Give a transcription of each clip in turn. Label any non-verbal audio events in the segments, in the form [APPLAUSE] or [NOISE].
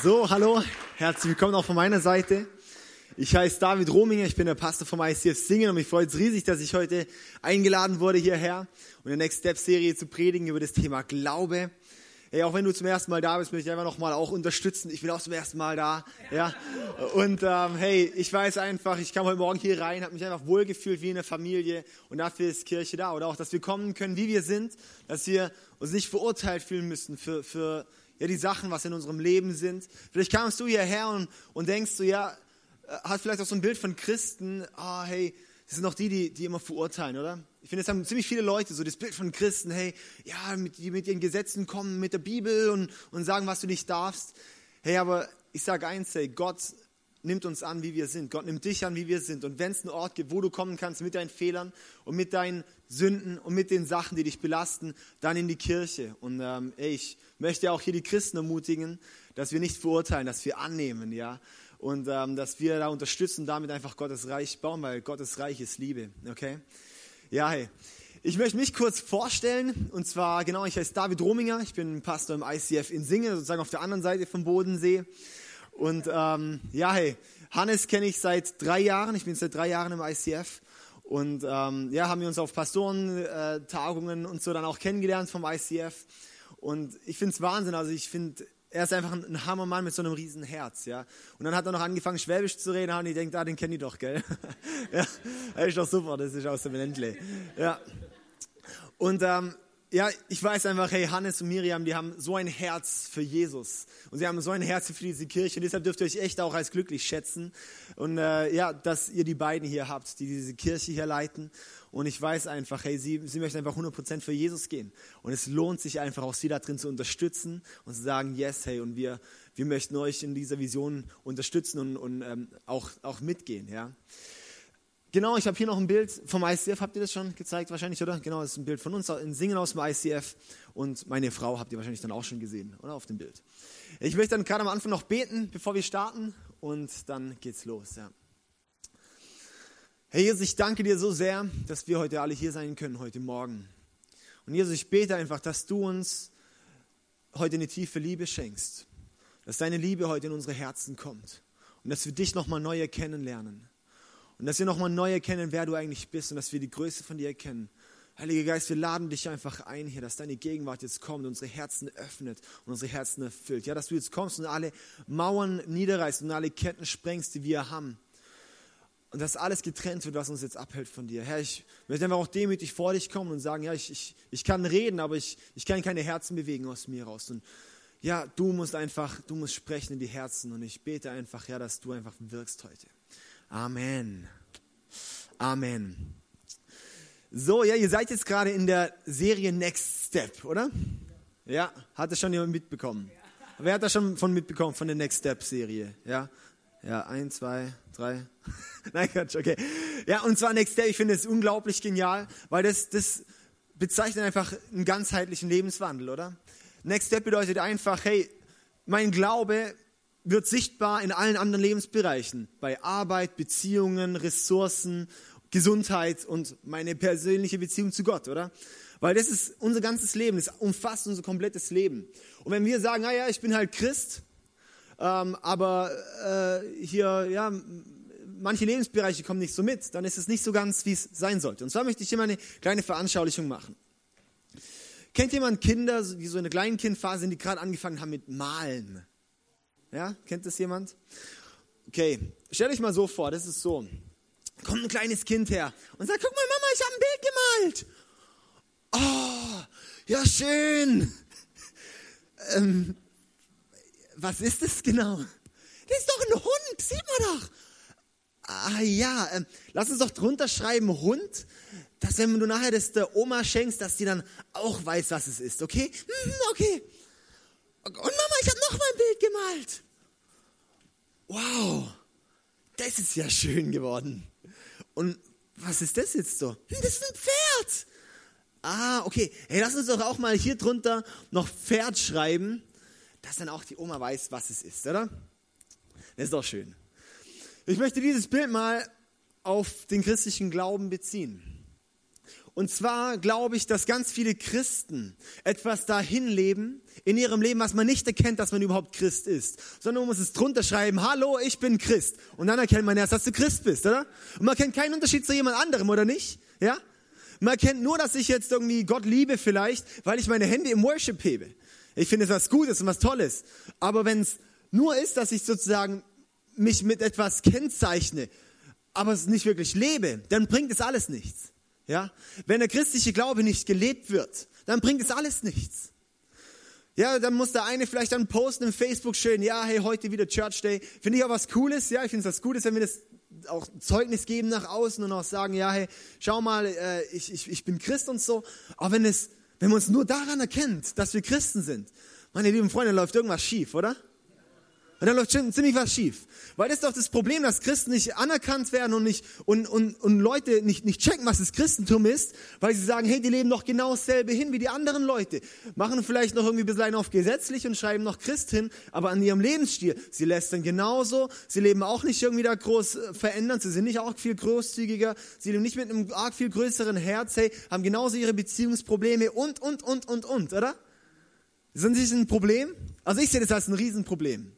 So, hallo, herzlich willkommen auch von meiner Seite. Ich heiße David Rominger, ich bin der Pastor vom ICF Singen und mich freut es riesig, dass ich heute eingeladen wurde hierher, in der Next Step Serie zu predigen über das Thema Glaube. Hey, auch wenn du zum ersten Mal da bist, möchte ich einfach nochmal auch unterstützen. Ich bin auch zum ersten Mal da. Ja. Und ähm, hey, ich weiß einfach, ich kam heute Morgen hier rein, habe mich einfach wohlgefühlt wie in der Familie und dafür ist Kirche da. Oder auch, dass wir kommen können, wie wir sind, dass wir uns nicht verurteilt fühlen müssen für, für ja, die Sachen, was in unserem Leben sind. Vielleicht kamst du hierher und, und denkst du, ja, äh, hast vielleicht auch so ein Bild von Christen, ah, hey, das sind doch die, die, die immer verurteilen, oder? Ich finde, es haben ziemlich viele Leute so das Bild von Christen, hey, ja, mit, die mit ihren Gesetzen kommen, mit der Bibel und, und sagen, was du nicht darfst. Hey, aber ich sage eins, hey, Gott nimmt uns an, wie wir sind. Gott nimmt dich an, wie wir sind. Und wenn es einen Ort gibt, wo du kommen kannst mit deinen Fehlern und mit deinen Sünden und mit den Sachen, die dich belasten, dann in die Kirche. Und ähm, ey, ich möchte auch hier die Christen ermutigen, dass wir nicht verurteilen, dass wir annehmen, ja. Und ähm, dass wir da unterstützen, damit einfach Gottes Reich bauen, weil Gottes Reich ist Liebe, okay? Ja, hey. Ich möchte mich kurz vorstellen, und zwar, genau, ich heiße David Rominger, ich bin Pastor im ICF in Singe, sozusagen auf der anderen Seite vom Bodensee. Und ähm, ja, hey, Hannes kenne ich seit drei Jahren. Ich bin seit drei Jahren im ICF. Und ähm, ja, haben wir uns auf Pastorentagungen äh, und so dann auch kennengelernt vom ICF. Und ich finde es Wahnsinn. Also ich finde, er ist einfach ein, Hammermann mit so einem riesen Herz, ja. Und dann hat er noch angefangen, Schwäbisch zu reden, und ich denke, ah, den kenne ich doch, gell? [LAUGHS] ja, ist doch super, das ist aus dem Ländle. Ja. Und ähm, ja, ich weiß einfach, hey, Hannes und Miriam, die haben so ein Herz für Jesus. Und sie haben so ein Herz für diese Kirche. Und deshalb dürft ihr euch echt auch als glücklich schätzen. Und äh, ja, dass ihr die beiden hier habt, die diese Kirche hier leiten. Und ich weiß einfach, hey, sie, sie möchten einfach 100% für Jesus gehen. Und es lohnt sich einfach auch, sie da drin zu unterstützen und zu sagen, yes, hey, und wir, wir möchten euch in dieser Vision unterstützen und, und ähm, auch, auch mitgehen, ja. Genau, ich habe hier noch ein Bild vom ICF. Habt ihr das schon gezeigt wahrscheinlich, oder? Genau, das ist ein Bild von uns in Singen aus dem ICF. Und meine Frau habt ihr wahrscheinlich dann auch schon gesehen, oder? Auf dem Bild. Ich möchte dann gerade am Anfang noch beten, bevor wir starten. Und dann geht's los, ja. Herr Jesus, ich danke dir so sehr, dass wir heute alle hier sein können, heute Morgen. Und Jesus, ich bete einfach, dass du uns heute eine tiefe Liebe schenkst. Dass deine Liebe heute in unsere Herzen kommt. Und dass wir dich nochmal neu kennenlernen. Und dass wir nochmal neu erkennen, wer du eigentlich bist und dass wir die Größe von dir erkennen. Heiliger Geist, wir laden dich einfach ein hier, dass deine Gegenwart jetzt kommt, unsere Herzen öffnet und unsere Herzen erfüllt. Ja, dass du jetzt kommst und alle Mauern niederreißt und alle Ketten sprengst, die wir haben. Und dass alles getrennt wird, was uns jetzt abhält von dir. Herr, ich möchte einfach auch demütig vor dich kommen und sagen, ja, ich, ich, ich kann reden, aber ich, ich kann keine Herzen bewegen aus mir raus. Und ja, du musst einfach, du musst sprechen in die Herzen. Und ich bete einfach, ja, dass du einfach wirkst heute. Amen. Amen. So, ja, ihr seid jetzt gerade in der Serie Next Step, oder? Ja, hat das schon jemand mitbekommen? Wer hat das schon von mitbekommen von der Next Step Serie? Ja, ja, ein, zwei, drei. [LAUGHS] Nein, Quatsch, okay. Ja, und zwar Next Step, ich finde es unglaublich genial, weil das, das bezeichnet einfach einen ganzheitlichen Lebenswandel, oder? Next Step bedeutet einfach, hey, mein Glaube wird sichtbar in allen anderen Lebensbereichen. Bei Arbeit, Beziehungen, Ressourcen, Gesundheit und meine persönliche Beziehung zu Gott, oder? Weil das ist unser ganzes Leben, das umfasst unser komplettes Leben. Und wenn wir sagen, naja, ich bin halt Christ, ähm, aber äh, hier, ja, manche Lebensbereiche kommen nicht so mit, dann ist es nicht so ganz, wie es sein sollte. Und zwar möchte ich hier mal eine kleine Veranschaulichung machen. Kennt jemand Kinder, die so in der kleinen Kindphase sind, die gerade angefangen haben mit Malen? Ja, kennt das jemand? Okay, stell dich mal so vor, das ist so. Kommt ein kleines Kind her und sagt, guck mal, Mama, ich habe ein Bild gemalt. Oh, ja schön. Ähm, was ist das genau? Das ist doch ein Hund, sieht man doch. Ah ja, ähm, lass uns doch drunter schreiben Hund, dass wenn du nachher das der Oma schenkst, dass die dann auch weiß, was es ist, okay? Hm, okay. Und Mama, ich habe noch mal ein Bild gemalt. Wow, das ist ja schön geworden. Und was ist das jetzt so? Hm, das ist ein Pferd. Ah, okay. Hey, lass uns doch auch mal hier drunter noch Pferd schreiben, dass dann auch die Oma weiß, was es ist, oder? Das ist doch schön. Ich möchte dieses Bild mal auf den christlichen Glauben beziehen. Und zwar glaube ich, dass ganz viele Christen etwas dahin leben in ihrem Leben, was man nicht erkennt, dass man überhaupt Christ ist, sondern man muss es drunter schreiben, hallo, ich bin Christ. Und dann erkennt man erst, dass du Christ bist, oder? Und man kennt keinen Unterschied zu jemand anderem, oder nicht? Ja? Man erkennt nur, dass ich jetzt irgendwie Gott liebe vielleicht, weil ich meine Hände im Worship hebe. Ich finde es was Gutes und was Tolles. Aber wenn es nur ist, dass ich sozusagen mich mit etwas kennzeichne, aber es nicht wirklich lebe, dann bringt es alles nichts. Ja? Wenn der christliche Glaube nicht gelebt wird, dann bringt es alles nichts. Ja, dann muss der eine vielleicht dann posten im Facebook schön, ja, hey, heute wieder Church Day. Finde ich auch was Cooles, ja, ich finde es was Gutes, wenn wir das auch Zeugnis geben nach außen und auch sagen, ja, hey, schau mal, äh, ich, ich, ich bin Christ und so. Aber wenn es, wenn man uns nur daran erkennt, dass wir Christen sind, meine lieben Freunde, läuft irgendwas schief, oder? Und dann läuft schon ziemlich was schief. Weil das ist doch das Problem, dass Christen nicht anerkannt werden und, nicht, und, und, und Leute nicht, nicht checken, was das Christentum ist, weil sie sagen, hey, die leben doch genau dasselbe hin wie die anderen Leute. Machen vielleicht noch irgendwie ein bisschen auf gesetzlich und schreiben noch Christ hin, aber an ihrem Lebensstil, sie lästern genauso, sie leben auch nicht irgendwie da groß äh, verändern, sie sind nicht auch viel großzügiger, sie leben nicht mit einem arg viel größeren Herz, hey, haben genauso ihre Beziehungsprobleme und, und, und, und, und, oder? Sind Sie ein Problem? Also ich sehe das als ein Riesenproblem.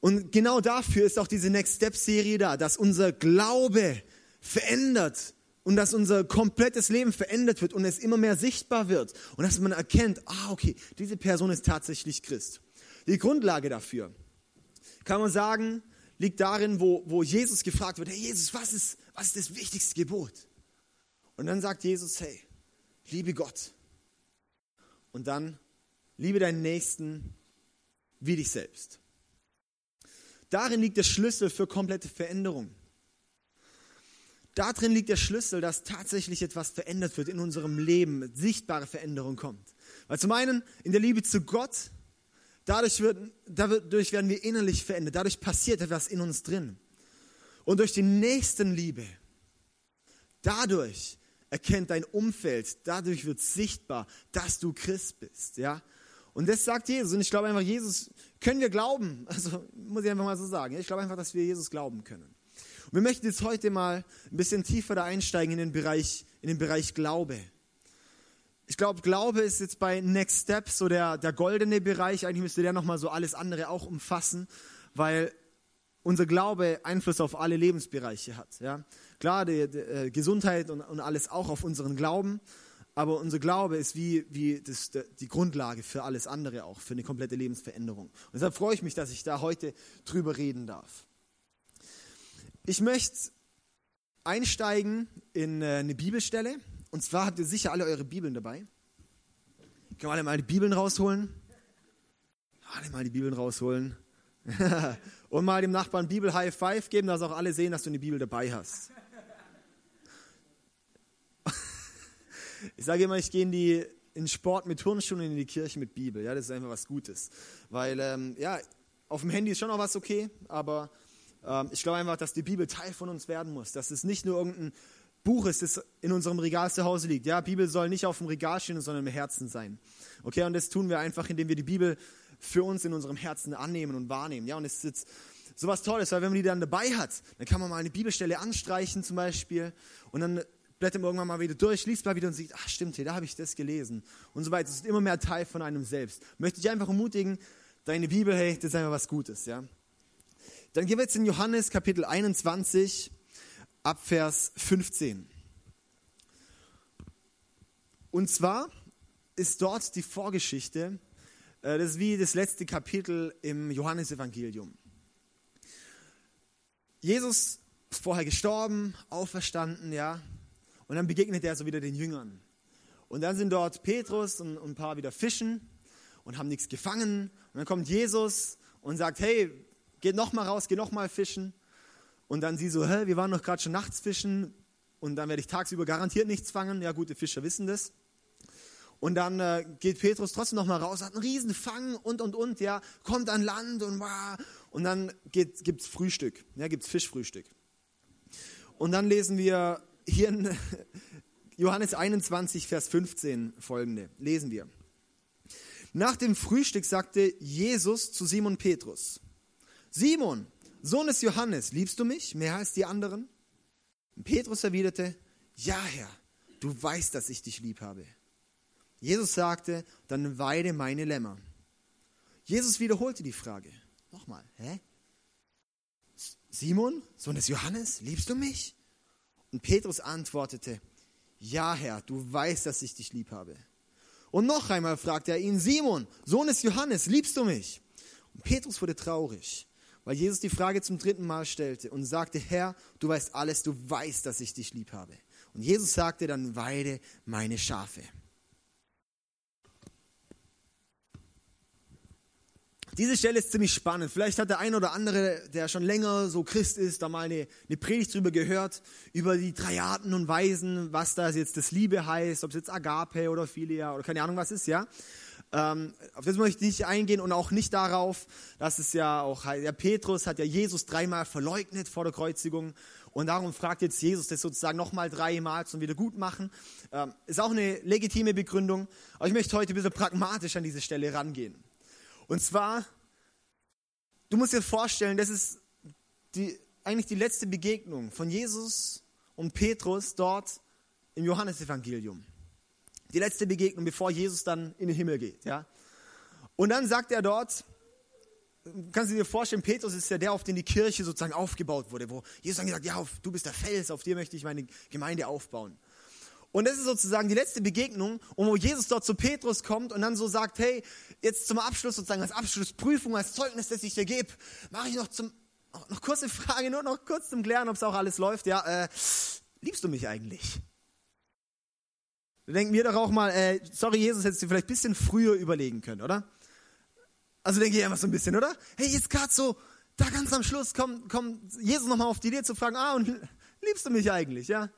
Und genau dafür ist auch diese Next Step Serie da, dass unser Glaube verändert und dass unser komplettes Leben verändert wird und es immer mehr sichtbar wird und dass man erkennt, ah, okay, diese Person ist tatsächlich Christ. Die Grundlage dafür, kann man sagen, liegt darin, wo, wo Jesus gefragt wird, hey Jesus, was ist, was ist das wichtigste Gebot? Und dann sagt Jesus, hey, liebe Gott. Und dann liebe deinen Nächsten wie dich selbst. Darin liegt der Schlüssel für komplette Veränderung. Darin liegt der Schlüssel, dass tatsächlich etwas verändert wird in unserem Leben, sichtbare Veränderung kommt. Weil zum einen in der Liebe zu Gott, dadurch, wird, dadurch werden wir innerlich verändert, dadurch passiert etwas in uns drin. Und durch die Nächstenliebe, dadurch erkennt dein Umfeld, dadurch wird sichtbar, dass du Christ bist. Ja? Und das sagt Jesus. Und ich glaube einfach, Jesus können wir glauben. [LAUGHS] Also muss ich einfach mal so sagen. Ich glaube einfach, dass wir Jesus glauben können. Und wir möchten jetzt heute mal ein bisschen tiefer da einsteigen in den Bereich, in den Bereich Glaube. Ich glaube, Glaube ist jetzt bei Next Step so der, der goldene Bereich. Eigentlich müsste der nochmal so alles andere auch umfassen, weil unser Glaube Einfluss auf alle Lebensbereiche hat. Ja? Klar, die, die äh, Gesundheit und, und alles auch auf unseren Glauben, aber unser Glaube ist wie, wie das, die Grundlage für alles andere auch, für eine komplette Lebensveränderung. Und deshalb freue ich mich, dass ich da heute drüber reden darf. Ich möchte einsteigen in äh, eine Bibelstelle. Und zwar habt ihr sicher alle eure Bibeln dabei. Können wir alle mal die Bibeln rausholen? Alle mal die Bibeln rausholen. [LAUGHS] Und mal dem Nachbarn Bibel High Five geben, dass auch alle sehen, dass du eine Bibel dabei hast. Ich sage immer, ich gehe in, die, in Sport mit Turnschuhen in die Kirche mit Bibel. Ja, das ist einfach was Gutes. Weil, ähm, ja, auf dem Handy ist schon noch was okay, aber ähm, ich glaube einfach, dass die Bibel Teil von uns werden muss. Dass es nicht nur irgendein Buch ist, das in unserem Regal zu Hause liegt. Ja, Bibel soll nicht auf dem Regal stehen, sondern im Herzen sein. Okay, und das tun wir einfach, indem wir die Bibel für uns in unserem Herzen annehmen und wahrnehmen. Ja, und es ist jetzt sowas Tolles, weil wenn man die dann dabei hat, dann kann man mal eine Bibelstelle anstreichen zum Beispiel und dann blättert irgendwann mal wieder durch, liest mal wieder und sieht, ach stimmt, hier, da habe ich das gelesen und so weiter. Es ist immer mehr Teil von einem selbst. Möchte ich einfach ermutigen, deine Bibel, hey, das ist einfach was Gutes, ja. Dann gehen wir jetzt in Johannes Kapitel 21 ab Vers 15. Und zwar ist dort die Vorgeschichte, äh, das ist wie das letzte Kapitel im Johannesevangelium. Jesus ist vorher gestorben, auferstanden, ja, und dann begegnet er so wieder den Jüngern. Und dann sind dort Petrus und, ein paar wieder fischen und haben nichts gefangen. Und dann kommt Jesus und sagt, hey, geht noch mal raus, geht noch mal fischen. Und dann sie so, hä, wir waren doch gerade schon nachts fischen und dann werde ich tagsüber garantiert nichts fangen. Ja, gute Fischer wissen das. Und dann äh, geht Petrus trotzdem noch mal raus, hat einen riesen Fang und und und, ja, kommt an Land und. Und dann gibt es Frühstück, ja, gibt es Fischfrühstück. Und dann lesen wir hier in Johannes 21, Vers 15 folgende. Lesen wir. Nach dem Frühstück sagte Jesus zu Simon Petrus, Simon, Sohn des Johannes, liebst du mich mehr als die anderen? Petrus erwiderte, ja Herr, du weißt, dass ich dich lieb habe. Jesus sagte, dann weide meine Lämmer. Jesus wiederholte die Frage. Nochmal, hä? Simon, Sohn des Johannes, liebst du mich? Und Petrus antwortete, ja Herr, du weißt, dass ich dich lieb habe. Und noch einmal fragte er ihn, Simon, Sohn des Johannes, liebst du mich? Und Petrus wurde traurig, weil Jesus die Frage zum dritten Mal stellte und sagte, Herr, du weißt alles, du weißt, dass ich dich lieb habe. Und Jesus sagte dann, weide meine Schafe. Diese Stelle ist ziemlich spannend. Vielleicht hat der ein oder andere, der schon länger so Christ ist, da mal eine, eine Predigt drüber gehört, über die drei Arten und Weisen, was da jetzt das Liebe heißt, ob es jetzt Agape oder Philia oder keine Ahnung was ist, ja. Ähm, auf das möchte ich nicht eingehen und auch nicht darauf, dass es ja auch, der Petrus hat ja Jesus dreimal verleugnet vor der Kreuzigung und darum fragt jetzt Jesus das sozusagen nochmal dreimal zum Wiedergutmachen. Ähm, ist auch eine legitime Begründung, aber ich möchte heute ein bisschen pragmatisch an diese Stelle rangehen. Und zwar, du musst dir vorstellen, das ist die, eigentlich die letzte Begegnung von Jesus und Petrus dort im Johannesevangelium. Die letzte Begegnung, bevor Jesus dann in den Himmel geht. Ja? Und dann sagt er dort, kannst du dir vorstellen, Petrus ist ja der, auf den die Kirche sozusagen aufgebaut wurde, wo Jesus dann gesagt, ja, du bist der Fels, auf dir möchte ich meine Gemeinde aufbauen. Und das ist sozusagen die letzte Begegnung, wo Jesus dort zu Petrus kommt und dann so sagt, hey, jetzt zum Abschluss sozusagen als Abschlussprüfung, als Zeugnis, das ich dir gebe, mache ich noch zum, noch kurze Frage, nur noch kurz zum Klären, ob es auch alles läuft. Ja, äh, liebst du mich eigentlich? Wir denken mir doch auch mal, äh, sorry Jesus, hättest du vielleicht ein bisschen früher überlegen können, oder? Also denke ich einfach so ein bisschen, oder? Hey, jetzt gerade so, da ganz am Schluss kommt, kommt Jesus nochmal auf die Idee zu fragen, ah, und liebst du mich eigentlich, ja?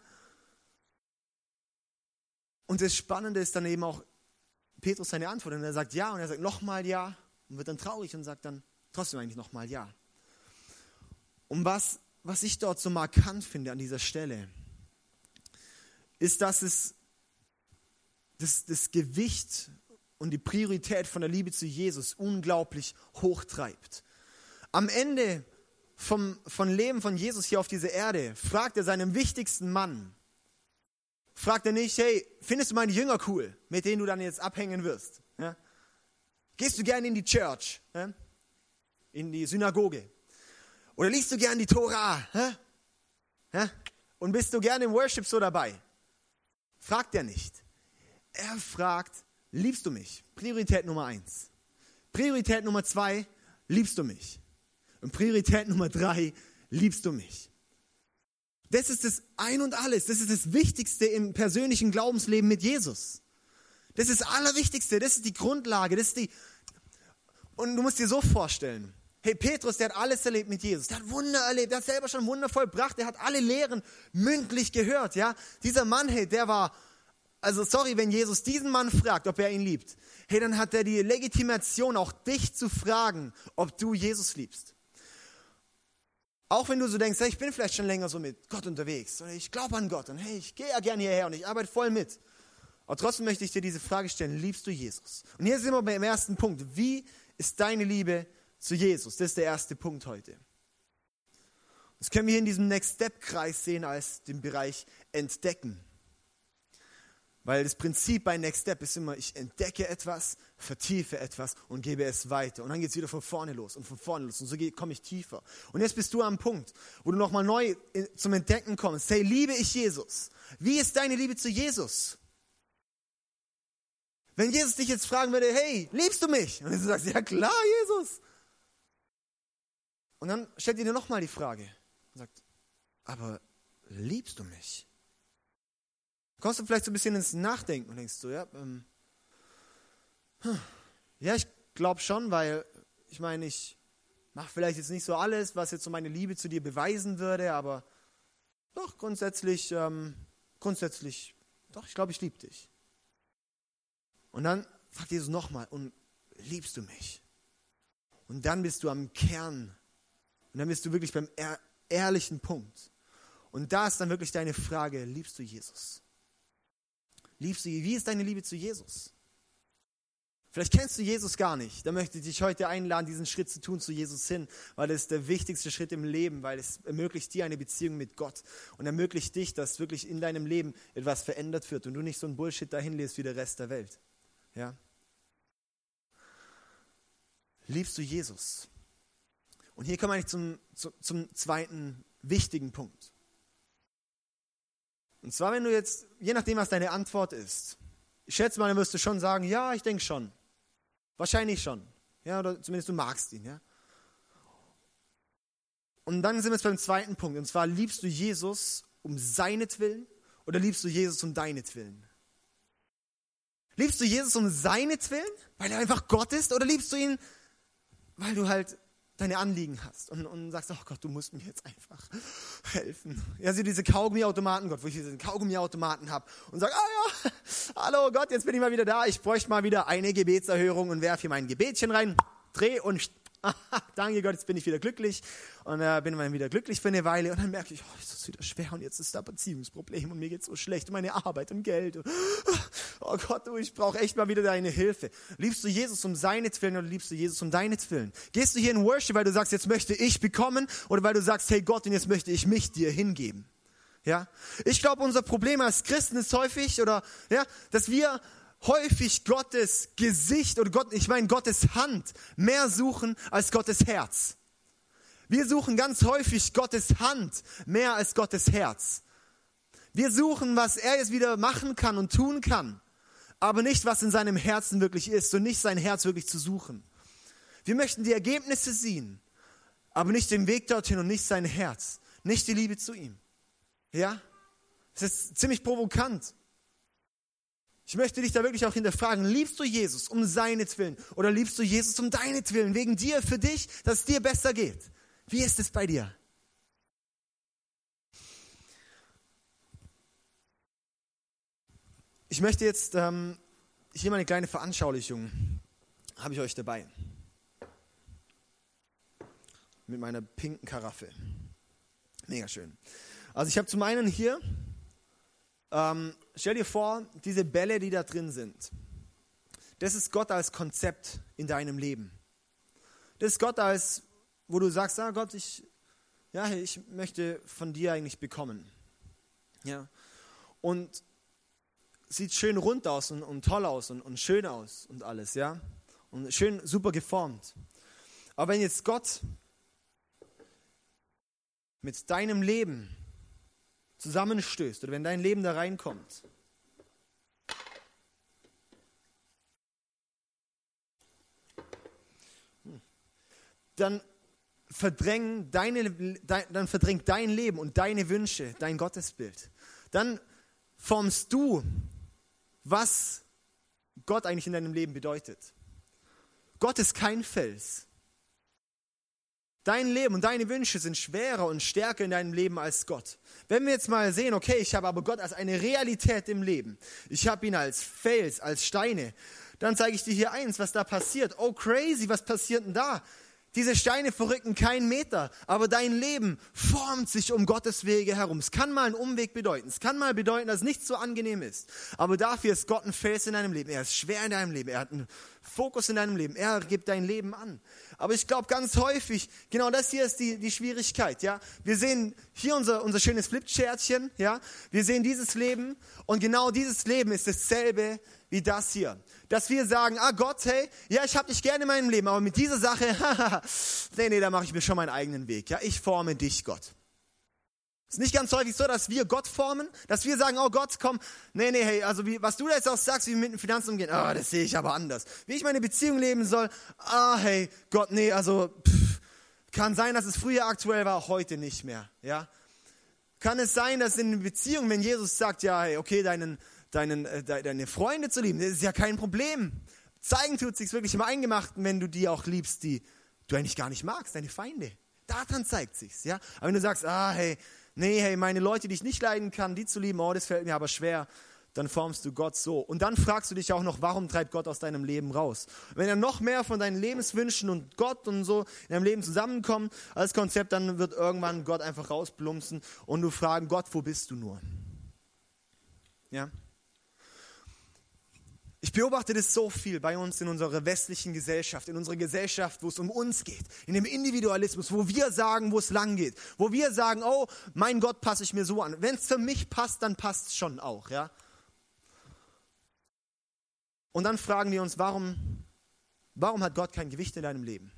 Und das Spannende ist dann eben auch Petrus seine Antwort. Und er sagt ja und er sagt nochmal ja und wird dann traurig und sagt dann trotzdem eigentlich nochmal ja. Und was, was ich dort so markant finde an dieser Stelle, ist, dass es das, das Gewicht und die Priorität von der Liebe zu Jesus unglaublich hochtreibt. Am Ende vom, vom Leben von Jesus hier auf dieser Erde fragt er seinem wichtigsten Mann, fragt er nicht, hey, findest du meine Jünger cool, mit denen du dann jetzt abhängen wirst? Ja? Gehst du gerne in die Church, ja? in die Synagoge? Oder liest du gerne die Tora? Ja? Und bist du gerne im Worship so dabei? Fragt er nicht. Er fragt, liebst du mich? Priorität Nummer eins. Priorität Nummer zwei, liebst du mich? Und Priorität Nummer drei, liebst du mich? Das ist das Ein und Alles. Das ist das Wichtigste im persönlichen Glaubensleben mit Jesus. Das ist das Allerwichtigste. Das ist die Grundlage. Das ist die und du musst dir so vorstellen. Hey, Petrus, der hat alles erlebt mit Jesus. Der hat Wunder erlebt. Der hat selber schon Wunder vollbracht. Der hat alle Lehren mündlich gehört. Ja, dieser Mann, hey, der war, also sorry, wenn Jesus diesen Mann fragt, ob er ihn liebt. Hey, dann hat er die Legitimation, auch dich zu fragen, ob du Jesus liebst. Auch wenn du so denkst, hey, ich bin vielleicht schon länger so mit Gott unterwegs oder ich glaube an Gott und hey, ich gehe ja gerne hierher und ich arbeite voll mit. Aber trotzdem möchte ich dir diese Frage stellen, liebst du Jesus? Und hier sind wir beim ersten Punkt. Wie ist deine Liebe zu Jesus? Das ist der erste Punkt heute. Das können wir hier in diesem Next Step-Kreis sehen als den Bereich Entdecken. Weil das Prinzip bei Next Step ist immer, ich entdecke etwas, vertiefe etwas und gebe es weiter. Und dann geht es wieder von vorne los und von vorne los. Und so komme ich tiefer. Und jetzt bist du am Punkt, wo du nochmal neu zum Entdecken kommst. Hey, liebe ich Jesus? Wie ist deine Liebe zu Jesus? Wenn Jesus dich jetzt fragen würde, hey, liebst du mich? Und du sagst, ja klar, Jesus. Und dann stellt ihr dir nochmal die Frage und sagt, aber liebst du mich? Kommst du vielleicht so ein bisschen ins Nachdenken und denkst so, ja, ähm, hm, ja, ich glaube schon, weil ich meine, ich mache vielleicht jetzt nicht so alles, was jetzt so meine Liebe zu dir beweisen würde, aber doch grundsätzlich, ähm, grundsätzlich, doch, ich glaube, ich liebe dich. Und dann fragt Jesus nochmal, und liebst du mich? Und dann bist du am Kern. Und dann bist du wirklich beim ehrlichen Punkt. Und da ist dann wirklich deine Frage, liebst du Jesus? Liebst du, wie ist deine Liebe zu Jesus? Vielleicht kennst du Jesus gar nicht. Da möchte ich dich heute einladen, diesen Schritt zu tun zu Jesus hin, weil ist der wichtigste Schritt im Leben, weil es ermöglicht dir eine Beziehung mit Gott und ermöglicht dich, dass wirklich in deinem Leben etwas verändert wird und du nicht so ein Bullshit dahin lebst wie der Rest der Welt. Ja? Liebst du Jesus? Und hier kommen wir zum, zum, zum zweiten wichtigen Punkt. Und zwar, wenn du jetzt, je nachdem, was deine Antwort ist, ich schätze mal, dann wirst du schon sagen, ja, ich denke schon. Wahrscheinlich schon. Ja, oder zumindest du magst ihn, ja. Und dann sind wir jetzt beim zweiten Punkt. Und zwar, liebst du Jesus um seinetwillen oder liebst du Jesus um deinetwillen? Liebst du Jesus um seinetwillen, weil er einfach Gott ist, oder liebst du ihn, weil du halt deine Anliegen hast und, und sagst, oh Gott, du musst mir jetzt einfach helfen. Ja, so diese Kaugummiautomaten, Gott, wo ich diesen Kaugummiautomaten habe und sage, ah ja, hallo Gott, jetzt bin ich mal wieder da, ich bräuchte mal wieder eine Gebetserhörung und werfe hier mein Gebetchen rein, dreh und [LAUGHS] danke Gott, jetzt bin ich wieder glücklich und äh, bin dann wieder glücklich für eine Weile und dann merke ich, oh, ist das wieder schwer und jetzt ist da Beziehungsproblem und mir geht so schlecht und meine Arbeit und Geld. Und, [GASPS] oh Gott, du, ich brauche echt mal wieder deine Hilfe. Liebst du Jesus um seinetwillen oder liebst du Jesus um deinetwillen? Gehst du hier in Worship, weil du sagst, jetzt möchte ich bekommen oder weil du sagst, hey Gott, und jetzt möchte ich mich dir hingeben? Ja, ich glaube, unser Problem als Christen ist häufig oder ja, dass wir häufig Gottes Gesicht oder Gott, ich meine Gottes Hand mehr suchen als Gottes Herz. Wir suchen ganz häufig Gottes Hand mehr als Gottes Herz. Wir suchen, was er jetzt wieder machen kann und tun kann, aber nicht, was in seinem Herzen wirklich ist und nicht sein Herz wirklich zu suchen. Wir möchten die Ergebnisse sehen, aber nicht den Weg dorthin und nicht sein Herz, nicht die Liebe zu ihm. Ja? Es ist ziemlich provokant. Ich möchte dich da wirklich auch hinterfragen, liebst du Jesus um seinetwillen oder liebst du Jesus um deinetwillen, wegen dir, für dich, dass es dir besser geht? Wie ist es bei dir? Ich möchte jetzt ähm, hier mal eine kleine Veranschaulichung, habe ich euch dabei. Mit meiner pinken Karaffe. Mega schön. Also ich habe zum einen hier ähm, stell dir vor, diese Bälle, die da drin sind, das ist Gott als Konzept in deinem Leben. Das ist Gott als, wo du sagst, ah Gott, ich, ja, ich möchte von dir eigentlich bekommen. Ja. Und sieht schön rund aus und, und toll aus und, und schön aus und alles, ja. Und schön super geformt. Aber wenn jetzt Gott mit deinem Leben zusammenstößt oder wenn dein Leben da reinkommt, dann verdrängt, deine, dann verdrängt dein Leben und deine Wünsche dein Gottesbild. Dann formst du, was Gott eigentlich in deinem Leben bedeutet. Gott ist kein Fels. Dein Leben und deine Wünsche sind schwerer und stärker in deinem Leben als Gott. Wenn wir jetzt mal sehen, okay, ich habe aber Gott als eine Realität im Leben, ich habe ihn als Fels, als Steine, dann zeige ich dir hier eins, was da passiert. Oh crazy, was passiert denn da? Diese Steine verrücken keinen Meter, aber dein Leben formt sich um Gottes Wege herum. Es kann mal einen Umweg bedeuten. Es kann mal bedeuten, dass es nicht so angenehm ist. Aber dafür ist Gott ein Fels in deinem Leben. Er ist schwer in deinem Leben. Er hat einen Fokus in deinem Leben. Er gibt dein Leben an. Aber ich glaube ganz häufig, genau das hier ist die, die Schwierigkeit, ja. Wir sehen hier unser, unser schönes Flipchartchen, ja. Wir sehen dieses Leben und genau dieses Leben ist dasselbe wie das hier dass wir sagen, ah Gott, hey, ja, ich habe dich gerne in meinem Leben, aber mit dieser Sache, [LAUGHS] nee, nee, da mache ich mir schon meinen eigenen Weg. Ja, ich forme dich, Gott. Es ist nicht ganz häufig so, dass wir Gott formen, dass wir sagen, oh Gott, komm, nee, nee, hey, also wie, was du da jetzt auch sagst, wie wir mit den Finanzen umgehen, oh, das sehe ich aber anders. Wie ich meine Beziehung leben soll, ah, hey, Gott, nee, also pff, kann sein, dass es früher aktuell war, heute nicht mehr, ja. Kann es sein, dass in einer Beziehung, wenn Jesus sagt, ja, hey, okay, deinen, deinen, äh, deine Freunde zu lieben. Das ist ja kein Problem. Zeigen tut sich wirklich im Eingemachten, wenn du die auch liebst, die du eigentlich gar nicht magst, deine Feinde. Daran zeigt sich's, ja. Aber wenn du sagst, ah, hey, nee, hey, meine Leute, die ich nicht leiden kann, die zu lieben, oh, das fällt mir aber schwer, dann formst du Gott so. Und dann fragst du dich auch noch, warum treibt Gott aus deinem Leben raus? Wenn er noch mehr von deinen Lebenswünschen und Gott und so in deinem Leben zusammenkommen als Konzept, dann wird irgendwann Gott einfach rausplumpsen und du fragen, Gott, wo bist du nur? Ja? Ich beobachte das so viel bei uns in unserer westlichen Gesellschaft, in unserer Gesellschaft, wo es um uns geht, in dem Individualismus, wo wir sagen, wo es lang geht, wo wir sagen, oh, mein Gott passe ich mir so an. Wenn es für mich passt, dann passt es schon auch, ja. Und dann fragen wir uns, warum, warum hat Gott kein Gewicht in deinem Leben?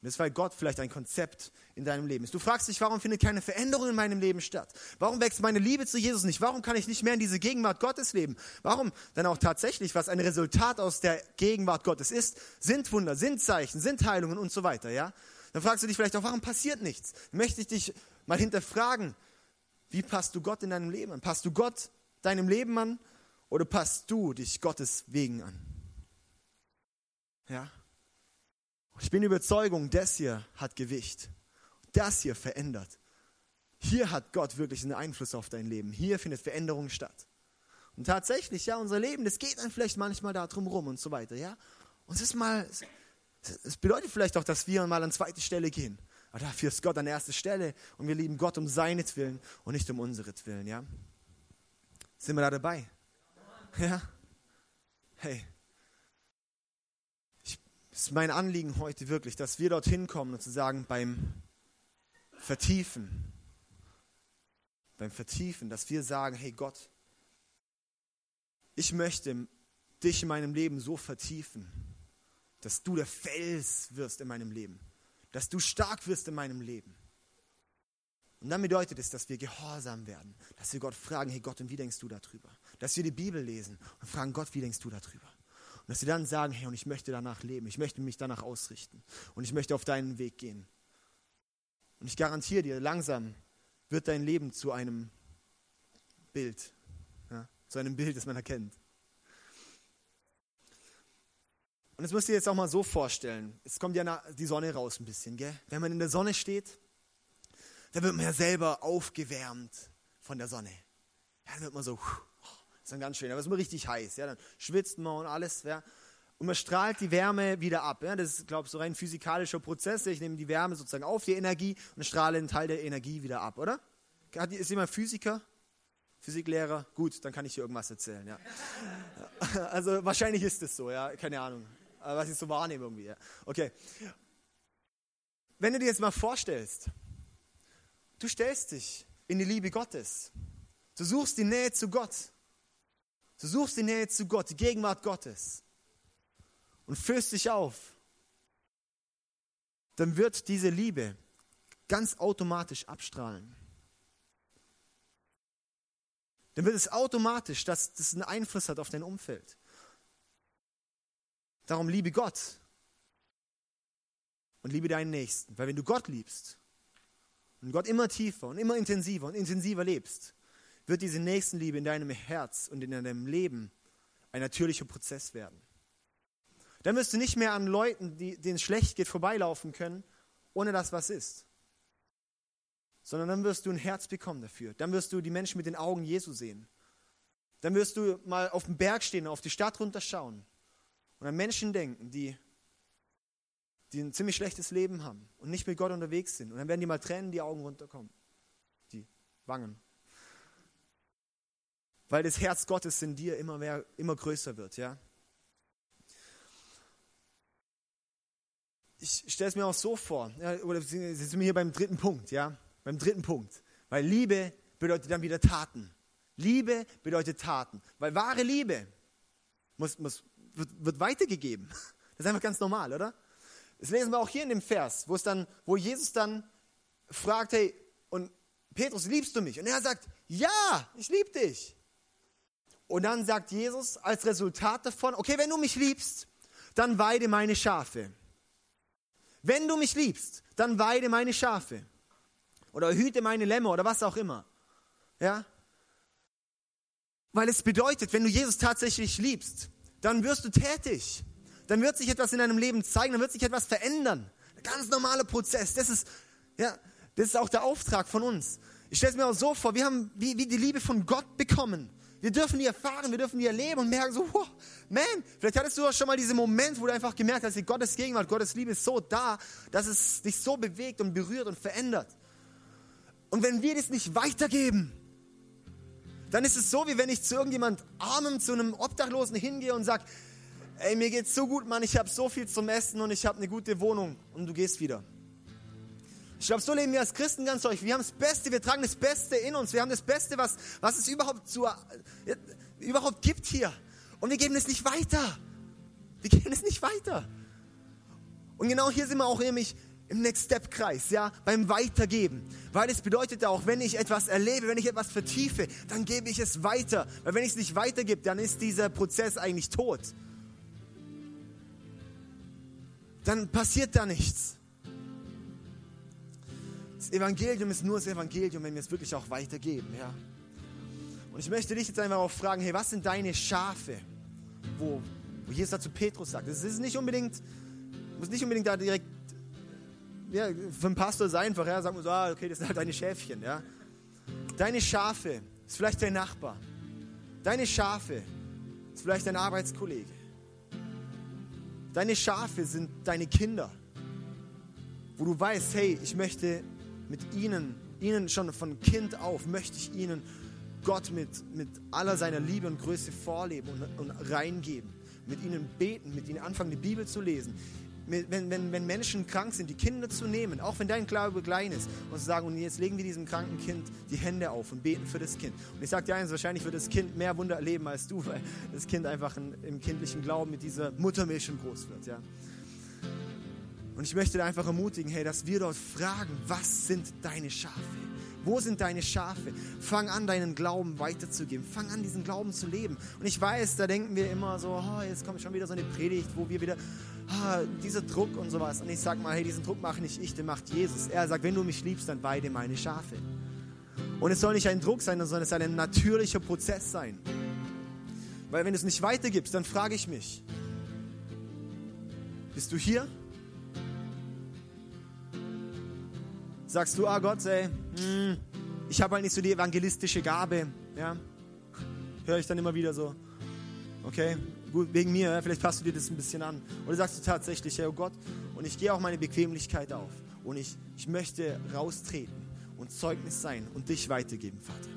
Und das ist, weil Gott vielleicht ein Konzept in deinem Leben ist. Du fragst dich, warum findet keine Veränderung in meinem Leben statt? Warum wächst meine Liebe zu Jesus nicht? Warum kann ich nicht mehr in diese Gegenwart Gottes leben? Warum dann auch tatsächlich, was ein Resultat aus der Gegenwart Gottes ist, sind Wunder, sind Zeichen, sind Heilungen und so weiter, ja? Dann fragst du dich vielleicht auch, warum passiert nichts? Möchte ich dich mal hinterfragen, wie passt du Gott in deinem Leben an? Passt du Gott deinem Leben an oder passt du dich Gottes wegen an? Ja? Ich bin Überzeugung, das hier hat Gewicht. Das hier verändert. Hier hat Gott wirklich einen Einfluss auf dein Leben. Hier findet Veränderung statt. Und tatsächlich, ja, unser Leben, das geht dann vielleicht manchmal darum rum und so weiter, ja. Und es ist mal, es bedeutet vielleicht auch, dass wir mal an zweite Stelle gehen. Aber dafür ist Gott an erster Stelle und wir lieben Gott um seinetwillen und nicht um unseretwillen, ja. Sind wir da dabei? Ja? Hey, es ist mein Anliegen heute wirklich, dass wir dorthin kommen und zu sagen, beim Vertiefen, beim Vertiefen, dass wir sagen, hey Gott, ich möchte dich in meinem Leben so vertiefen, dass du der Fels wirst in meinem Leben, dass du stark wirst in meinem Leben. Und dann bedeutet es, dass wir gehorsam werden, dass wir Gott fragen, hey Gott, und wie denkst du darüber? Dass wir die Bibel lesen und fragen, Gott, wie denkst du darüber? Dass sie dann sagen, hey, und ich möchte danach leben, ich möchte mich danach ausrichten und ich möchte auf deinen Weg gehen. Und ich garantiere dir, langsam wird dein Leben zu einem Bild, ja, zu einem Bild, das man erkennt. Und das müsst ihr jetzt auch mal so vorstellen. Es kommt ja die Sonne raus ein bisschen, gell? Wenn man in der Sonne steht, dann wird man ja selber aufgewärmt von der Sonne. Dann wird man so, ist dann ganz schön. Aber es ist immer richtig heiß. Ja? Dann schwitzt man und alles. Ja? Und man strahlt die Wärme wieder ab. Ja? Das ist, glaube ich, so rein physikalischer Prozess. Ich nehme die Wärme sozusagen auf, die Energie, und strahle einen Teil der Energie wieder ab, oder? Ist jemand Physiker? Physiklehrer? Gut, dann kann ich hier irgendwas erzählen. Ja. [LAUGHS] Also wahrscheinlich ist es so, ja, keine Ahnung. Aber was ich so wahrnehme irgendwie. Ja. Okay. Wenn du dir jetzt mal vorstellst, du stellst dich in die Liebe Gottes. Du suchst die Nähe zu Gott. Du suchst die Nähe zu Gott, die Gegenwart Gottes und führst dich auf. Dann wird diese Liebe ganz automatisch abstrahlen. Dann wird es automatisch, dass das einen Einfluss hat auf dein Umfeld. Darum liebe Gott und liebe deinen Nächsten. Weil wenn du Gott liebst und Gott immer tiefer und immer intensiver und intensiver lebst, wird diese Nächstenliebe in deinem Herz und in deinem Leben ein natürlicher Prozess werden. Dann wirst du nicht mehr an Leuten, denen es schlecht geht, vorbeilaufen können, ohne dass was ist. Sondern dann wirst du ein Herz bekommen dafür. Dann wirst du die Menschen mit den Augen Jesu sehen. Dann wirst du mal auf dem Berg stehen, auf die Stadt runterschauen und an Menschen denken, die, die ein ziemlich schlechtes Leben haben und nicht mit Gott unterwegs sind. Und dann werden die mal Tränen die Augen runterkommen. Die Wangen weil das Herz Gottes in dir immer mehr, immer größer wird, ja. Ich stelle es mir auch so vor, ja, oder sind wir hier beim dritten Punkt, ja, beim dritten Punkt, weil Liebe bedeutet dann wieder Taten. Liebe bedeutet Taten, weil wahre Liebe muss, muss, wird, wird weitergegeben. [LAUGHS] Das ist einfach ganz normal, oder? Das lesen wir auch hier in dem Vers, wo es dann, wo Jesus dann fragt, hey, und Petrus, liebst du mich? Und er sagt, ja, ich liebe dich. Und dann sagt Jesus als Resultat davon, okay, wenn du mich liebst, dann weide meine Schafe. Wenn du mich liebst, dann weide meine Schafe. Oder hüte meine Lämmer oder was auch immer. Ja? Weil es bedeutet, wenn du Jesus tatsächlich liebst, dann wirst du tätig. Dann wird sich etwas in deinem Leben zeigen, dann wird sich etwas verändern. Ein ganz normaler Prozess. Das ist, ja, das ist auch der Auftrag von uns. Ich stelle es mir auch so vor, wir haben wie, wie die Liebe von Gott bekommen. Wir dürfen die erfahren, wir dürfen die erleben und merken so, wow, man, vielleicht hattest du auch schon mal diesen Moment, wo du einfach gemerkt hast, Gottes Gegenwart, Gottes Liebe ist so da, dass es dich so bewegt und berührt und verändert. Und wenn wir das nicht weitergeben, dann ist es so, wie wenn ich zu irgendjemand Armem, zu einem Obdachlosen hingehe und sage, ey, mir geht's so gut, Mann, ich habe so viel zum Essen und ich habe eine gute Wohnung und du gehst wieder. Ich glaube, so leben wir als Christen ganz häufig. Wir haben das Beste, wir tragen das Beste in uns. Wir haben das Beste, was, was es überhaupt, zu, äh, überhaupt gibt hier. Und wir geben es nicht weiter. Wir geben es nicht weiter. Und genau hier sind wir auch nämlich im Next Step Kreis, ja, beim Weitergeben. Weil es bedeutet auch, wenn ich etwas erlebe, wenn ich etwas vertiefe, dann gebe ich es weiter. Weil wenn ich es nicht weitergebe, dann ist dieser Prozess eigentlich tot. Dann passiert da nichts. Das Evangelium ist nur das Evangelium, wenn wir es wirklich auch weitergeben, ja. Und ich möchte dich jetzt einfach auch fragen, hey, was sind deine Schafe? Wo, wo Jesus dazu Petrus sagt. Es ist nicht unbedingt, muss nicht unbedingt da direkt ja, für einen Pastor sein, einfach, ja, sagen wir so, ah, okay, das sind halt deine Schäfchen, ja. Deine Schafe ist vielleicht dein Nachbar. Deine Schafe ist vielleicht dein Arbeitskollege. Deine Schafe sind deine Kinder, wo du weißt, hey, ich möchte mit ihnen, ihnen schon von Kind auf, möchte ich ihnen Gott mit, mit aller seiner Liebe und Größe vorleben und, und reingeben. Mit ihnen beten, mit ihnen anfangen, die Bibel zu lesen. Wenn, wenn, wenn Menschen krank sind, die Kinder zu nehmen, auch wenn dein Glaube klein ist, und zu sagen, und jetzt legen wir diesem kranken Kind die Hände auf und beten für das Kind. Und ich sage dir eins, wahrscheinlich wird das Kind mehr Wunder erleben als du, weil das Kind einfach in, im kindlichen Glauben mit dieser Muttermilch schon groß wird. Ja. Und ich möchte einfach ermutigen, hey, dass wir dort fragen, was sind deine Schafe? Wo sind deine Schafe? Fang an, deinen Glauben weiterzugeben. Fang an, diesen Glauben zu leben. Und ich weiß, da denken wir immer so, oh, jetzt kommt schon wieder so eine Predigt, wo wir wieder, oh, dieser Druck und sowas. Und ich sage mal, hey, diesen Druck mache nicht ich, den macht Jesus. Er sagt, wenn du mich liebst, dann weide meine Schafe. Und es soll nicht ein Druck sein, sondern es soll ein natürlicher Prozess sein. Weil wenn du es nicht weitergibst, dann frage ich mich, bist du hier? Sagst du, ah Gott, ey, hm, ich habe halt nicht so die evangelistische Gabe, ja, höre ich dann immer wieder so, okay, gut, wegen mir, vielleicht passt du dir das ein bisschen an. Oder sagst du tatsächlich, hey, oh Gott, und ich gehe auch meine Bequemlichkeit auf. Und ich, ich möchte raustreten und Zeugnis sein und dich weitergeben, Vater,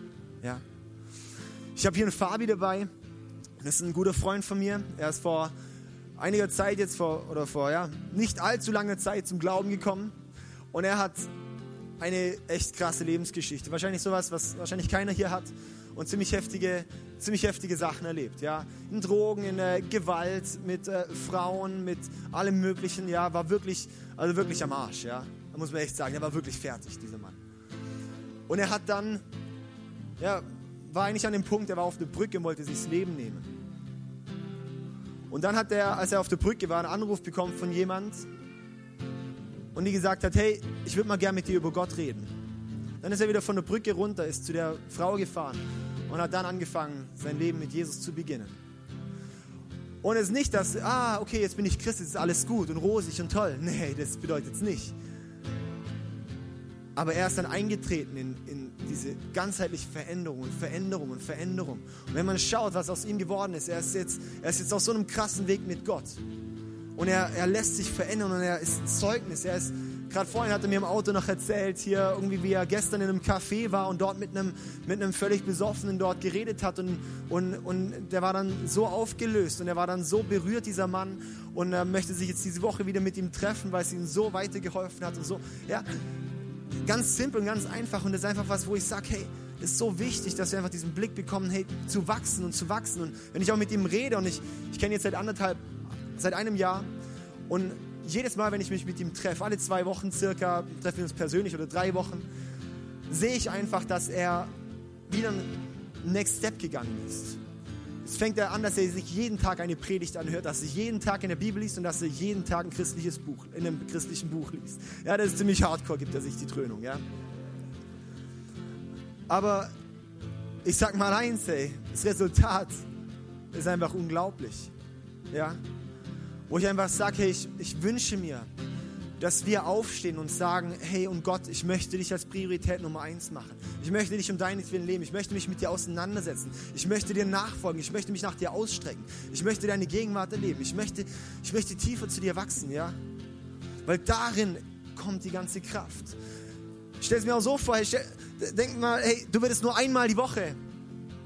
ja. Ich habe hier einen Fabi dabei, das ist ein guter Freund von mir, er ist vor einiger Zeit jetzt vor, oder vor, ja, nicht allzu langer Zeit zum Glauben gekommen. Und er hat eine echt krasse Lebensgeschichte. Wahrscheinlich sowas, was wahrscheinlich keiner hier hat und ziemlich heftige, ziemlich heftige Sachen erlebt. Ja, in Drogen, in äh, Gewalt, mit äh, Frauen, mit allem Möglichen. Ja, war wirklich, also wirklich am Arsch. Ja, da muss man echt sagen, er war wirklich fertig, dieser Mann. Und er hat dann, ja, war eigentlich an dem Punkt, er war auf der Brücke und wollte sich das Leben nehmen. Und dann hat er, als er auf der Brücke war, einen Anruf bekommen von jemand, und die gesagt hat, hey, ich würde mal gern mit dir über Gott reden. Dann ist er wieder von der Brücke runter, ist zu der Frau gefahren und hat dann angefangen, sein Leben mit Jesus zu beginnen. Und es ist nicht, dass, ah, okay, jetzt bin ich Christ, jetzt ist alles gut und rosig und toll. [LAUGHS] Nee, das bedeutet es nicht. Aber er ist dann eingetreten in, in diese ganzheitliche Veränderung und Veränderung und Veränderung. Und wenn man schaut, was aus ihm geworden ist, er ist jetzt, er ist jetzt auf so einem krassen Weg mit Gott. Und er, er lässt sich verändern und er ist ein Zeugnis. Er ist, gerade vorhin hat er mir im Auto noch erzählt, hier irgendwie, wie er gestern in einem Café war und dort mit einem, mit einem völlig Besoffenen dort geredet hat. Und, und, und der war dann so aufgelöst und er war dann so berührt, dieser Mann. Und er möchte sich jetzt diese Woche wieder mit ihm treffen, weil es ihm so weitergeholfen hat und so. Ja, ganz simpel und ganz einfach. Und das ist einfach was, wo ich sage, hey, ist so wichtig, dass wir einfach diesen Blick bekommen, hey, zu wachsen und zu wachsen. Und wenn ich auch mit ihm rede und ich, ich kenne jetzt seit anderthalb seit einem Jahr. Und jedes Mal, wenn ich mich mit ihm treffe, alle zwei Wochen circa, treffen wir uns persönlich oder drei Wochen, sehe ich einfach, dass er wieder einen Next Step gegangen ist. Es fängt er an, dass er sich jeden Tag eine Predigt anhört, dass er jeden Tag in der Bibel liest und dass er jeden Tag ein christliches Buch, in einem christlichen Buch liest. Ja, das ist ziemlich hardcore, gibt er sich die Dröhnung, ja. Aber ich sag mal eins, ey, das Resultat ist einfach unglaublich. Ja, wo ich einfach sage, hey, ich, ich wünsche mir, dass wir aufstehen und sagen, hey und Gott, ich möchte dich als Priorität Nummer eins machen. Ich möchte dich um deinetwillen leben. Ich möchte mich mit dir auseinandersetzen. Ich möchte dir nachfolgen. Ich möchte mich nach dir ausstrecken. Ich möchte deine Gegenwart erleben. Ich möchte, ich möchte tiefer zu dir wachsen, ja? Weil darin kommt die ganze Kraft. Stell es mir auch so vor, stell, denk mal, hey, du würdest nur einmal die Woche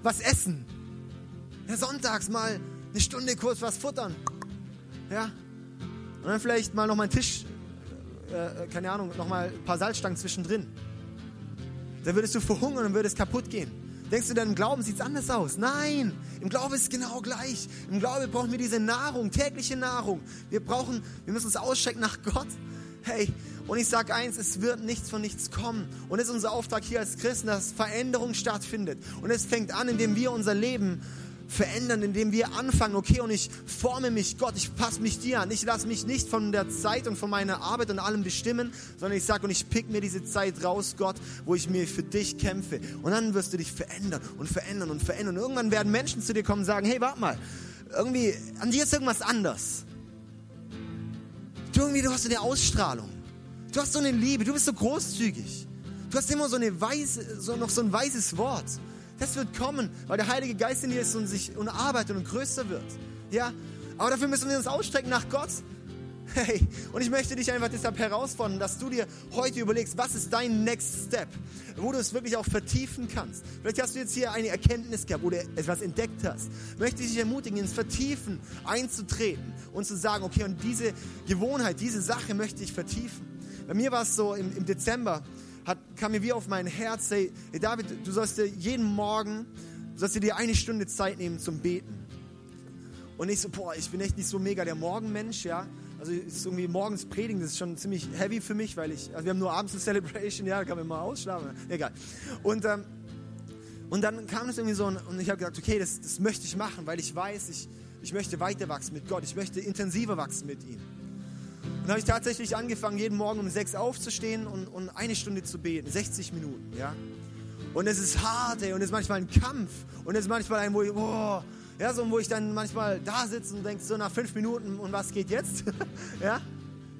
was essen. Ja, sonntags mal eine Stunde kurz was futtern. Ja. Und dann vielleicht mal noch mal einen Tisch, äh, äh keine Ahnung, noch mal ein paar Salzstangen zwischendrin. Da würdest du verhungern und würdest kaputt gehen. Denkst du, deinem Glauben sieht es anders aus? Nein, im Glauben ist es genau gleich. Im Glauben brauchen wir diese Nahrung, tägliche Nahrung. Wir brauchen, wir müssen uns ausstrecken nach Gott. Hey, und ich sage eins, es wird nichts von nichts kommen. Und es ist unser Auftrag hier als Christen, dass Veränderung stattfindet. Und es fängt an, indem wir unser Leben verändern, indem wir anfangen, okay, und ich forme mich, Gott, ich passe mich dir an. Ich lasse mich nicht von der Zeit und von meiner Arbeit und allem bestimmen, sondern ich sage, und ich pick mir diese Zeit raus, Gott, wo ich mir für dich kämpfe. Und dann wirst du dich verändern und verändern und verändern. Und irgendwann werden Menschen zu dir kommen und sagen, hey, warte mal, irgendwie, an dir ist irgendwas anders. Du irgendwie, du hast so eine Ausstrahlung. Du hast so eine Liebe, du bist so großzügig. Du hast immer so, eine weise, so noch so ein weises Wort. Das wird kommen, weil der Heilige Geist in dir ist und sich und arbeitet und größer wird. Ja, aber dafür müssen wir uns ausstrecken nach Gott. Hey, und ich möchte dich einfach deshalb herausfordern, dass du dir heute überlegst, was ist dein Next Step, wo du es wirklich auch vertiefen kannst. Vielleicht hast du jetzt hier eine Erkenntnis gehabt, wo du etwas entdeckt hast. Möchte ich dich ermutigen, ins Vertiefen einzutreten und zu sagen, okay, und diese Gewohnheit, diese Sache möchte ich vertiefen. Bei mir war es so im, im Dezember, hat, kam mir wie auf mein Herz, hey, hey David, du sollst dir jeden Morgen, du sollst dir eine Stunde Zeit nehmen zum Beten. Und ich so, boah, ich bin echt nicht so mega der Morgenmensch, ja. Also ist irgendwie morgens predigen, das ist schon ziemlich heavy für mich, weil ich, also wir haben nur abends eine [LAUGHS] Celebration, ja, da kann man mal ausschlafen, egal. Und, ähm, und dann kam es irgendwie so und, und ich habe gesagt, okay, das, das möchte ich machen, weil ich weiß, ich, ich möchte weiter wachsen mit Gott, ich möchte intensiver wachsen mit ihm. Und habe ich tatsächlich angefangen, jeden Morgen um sechs aufzustehen und, und eine Stunde zu beten, 60 Minuten, ja. Und es ist hart, ey, und es ist manchmal ein Kampf und es ist manchmal ein, wo ich, oh, ja, so, wo ich dann manchmal da sitze und denke, so nach fünf Minuten, und was geht jetzt? [LAUGHS] ja,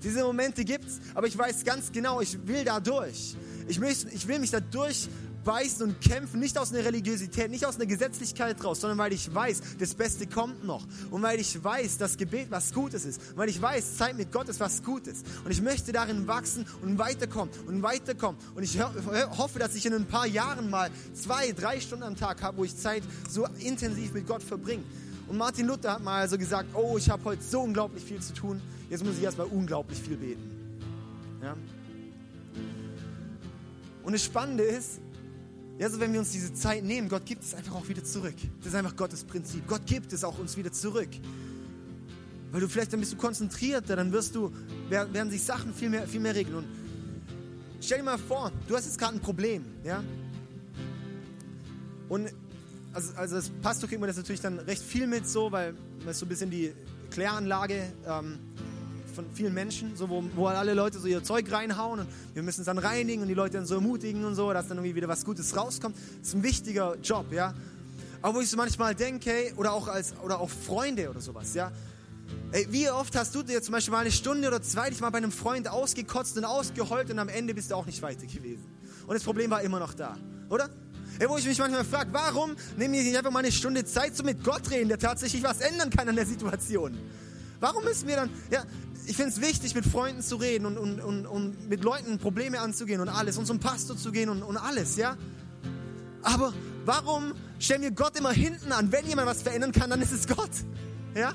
diese Momente gibt's, aber ich weiß ganz genau, ich will da durch. Ich, möchte, ich will mich da durch beißen und kämpfen, nicht aus einer Religiosität, nicht aus einer Gesetzlichkeit raus, sondern weil ich weiß, das Beste kommt noch. Und weil ich weiß, dass Gebet was Gutes ist. Und weil ich weiß, Zeit mit Gott ist was Gutes. Und ich möchte darin wachsen und weiterkommen und weiterkommen. Und ich hoffe, dass ich in ein paar Jahren mal zwei, drei Stunden am Tag habe, wo ich Zeit so intensiv mit Gott verbringe. Und Martin Luther hat mal so gesagt, oh, ich habe heute so unglaublich viel zu tun, jetzt muss ich erstmal unglaublich viel beten. Ja? Und das Spannende ist, ja, so wenn wir uns diese Zeit nehmen, Gott gibt es einfach auch wieder zurück. Das ist einfach Gottes Prinzip. Gott gibt es auch uns wieder zurück. Weil du vielleicht dann bist du konzentrierter, dann wirst du, werden sich Sachen viel mehr, viel mehr regeln. Und stell dir mal vor, du hast jetzt gerade ein Problem, ja? Und also, also das Pastor kriegt man das natürlich dann recht viel mit so, weil das so ein bisschen die Kläranlage ähm, von vielen Menschen, so wo, wo alle Leute so ihr Zeug reinhauen und wir müssen es dann reinigen und die Leute dann so ermutigen und so, dass dann irgendwie wieder was Gutes rauskommt. Das ist ein wichtiger Job, ja. Aber wo ich so manchmal denke, oder auch als oder auch Freunde oder sowas, ja. Ey, wie oft hast du dir zum Beispiel mal eine Stunde oder zwei dich mal bei einem Freund ausgekotzt und ausgeheult und am Ende bist du auch nicht weiter gewesen. Und das Problem war immer noch da, oder? Ey, wo ich mich manchmal frage, warum nehme ich nicht einfach mal eine Stunde Zeit zum mit Gott reden, der tatsächlich was ändern kann an der Situation? Warum müssen wir dann, ja, ich finde es wichtig, mit Freunden zu reden und, und, und, und mit Leuten Probleme anzugehen und alles und zum Pastor zu gehen und, und alles, ja? Aber warum stellen wir Gott immer hinten an? Wenn jemand was verändern kann, dann ist es Gott, ja?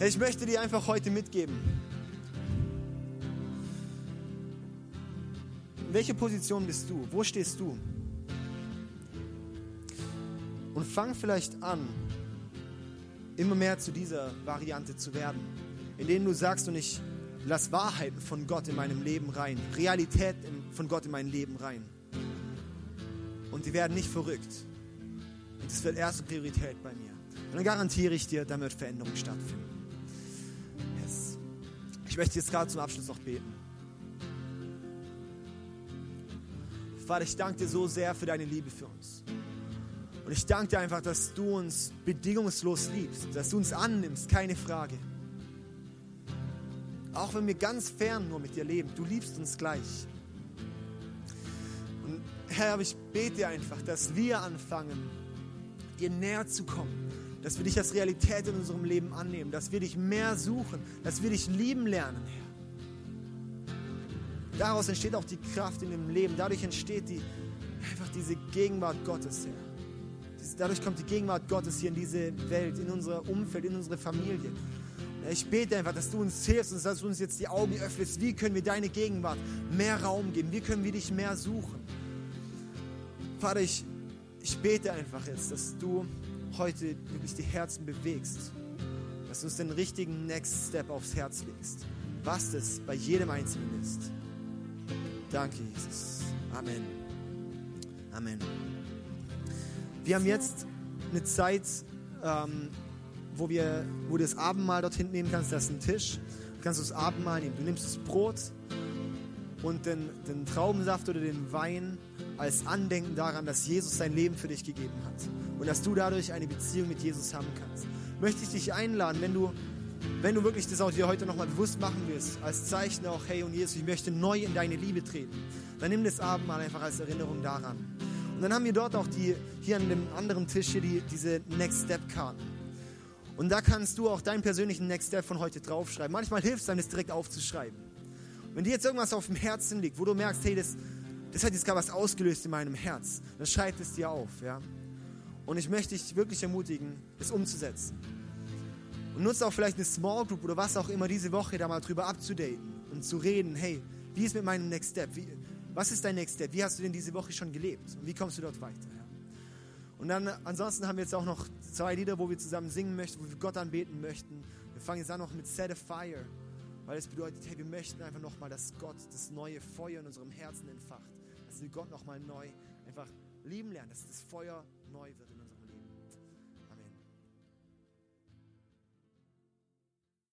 Ich möchte dir einfach heute mitgeben. In welcher Position bist du? Wo stehst du? Und fang vielleicht an, immer mehr zu dieser Variante zu werden, in denen du sagst und ich lass Wahrheiten von Gott in meinem Leben rein, Realität von Gott in mein Leben rein. Und die werden nicht verrückt. Und das wird erste Priorität bei mir. Und dann garantiere ich dir, da wird Veränderung stattfinden. Yes. Ich möchte jetzt gerade zum Abschluss noch beten. Vater, ich danke dir so sehr für deine Liebe für uns. Und ich danke dir einfach, dass du uns bedingungslos liebst, dass du uns annimmst, keine Frage. Auch wenn wir ganz fern nur mit dir leben, du liebst uns gleich. Und Herr, ich bete einfach, dass wir anfangen, dir näher zu kommen, dass wir dich als Realität in unserem Leben annehmen, dass wir dich mehr suchen, dass wir dich lieben lernen, Herr. Daraus entsteht auch die Kraft in dem Leben, dadurch entsteht die, Einfach diese Gegenwart Gottes, Herr. Dadurch kommt die Gegenwart Gottes hier in diese Welt, in unser Umfeld, in unsere Familie. Ich bete einfach, dass du uns hilfst und dass du uns jetzt die Augen öffnest. Wie können wir deine Gegenwart mehr Raum geben? Wie können wir dich mehr suchen? Vater, ich, ich bete einfach jetzt, dass du heute wirklich die Herzen bewegst. Dass du uns den richtigen Next Step aufs Herz legst. Was das bei jedem Einzelnen ist. Danke, Jesus. Amen. Amen. Wir haben jetzt eine Zeit, ähm, wo, wir, wo du das Abendmahl dort hinten nehmen kannst. Da ist ein Tisch. Du kannst das Abendmahl nehmen. Du nimmst das Brot und den, den Traubensaft oder den Wein als Andenken daran, dass Jesus sein Leben für dich gegeben hat und dass du dadurch eine Beziehung mit Jesus haben kannst. Möchte ich dich einladen, wenn du, wenn du wirklich das auch dir heute nochmal bewusst machen willst, als Zeichen auch, hey und Jesus, ich möchte neu in deine Liebe treten, dann nimm das Abendmahl einfach als Erinnerung daran. Und dann haben wir dort auch die, hier an dem anderen Tisch hier die, diese Next Step Karten. Und da kannst du auch deinen persönlichen Next Step von heute draufschreiben. Manchmal hilft es einem, das direkt aufzuschreiben. Wenn dir jetzt irgendwas auf dem Herzen liegt, wo du merkst, hey, das, das hat jetzt gerade was ausgelöst in meinem Herz, dann schreib es dir auf. Ja? Und ich möchte dich wirklich ermutigen, es umzusetzen. Und nutze auch vielleicht eine Small Group oder was auch immer diese Woche da mal drüber abzudaten und zu reden, hey, wie ist mit meinem Next Step? Wie, was ist dein Next Step? Wie hast du denn diese Woche schon gelebt? Und wie kommst du dort weiter? Und dann, ansonsten haben wir jetzt auch noch zwei Lieder, wo wir zusammen singen möchten, wo wir Gott anbeten möchten. Wir fangen jetzt an noch mit Set a Fire, weil es bedeutet, hey, wir möchten einfach nochmal, dass Gott das neue Feuer in unserem Herzen entfacht. Dass wir Gott nochmal neu einfach lieben lernen, dass das Feuer neu wird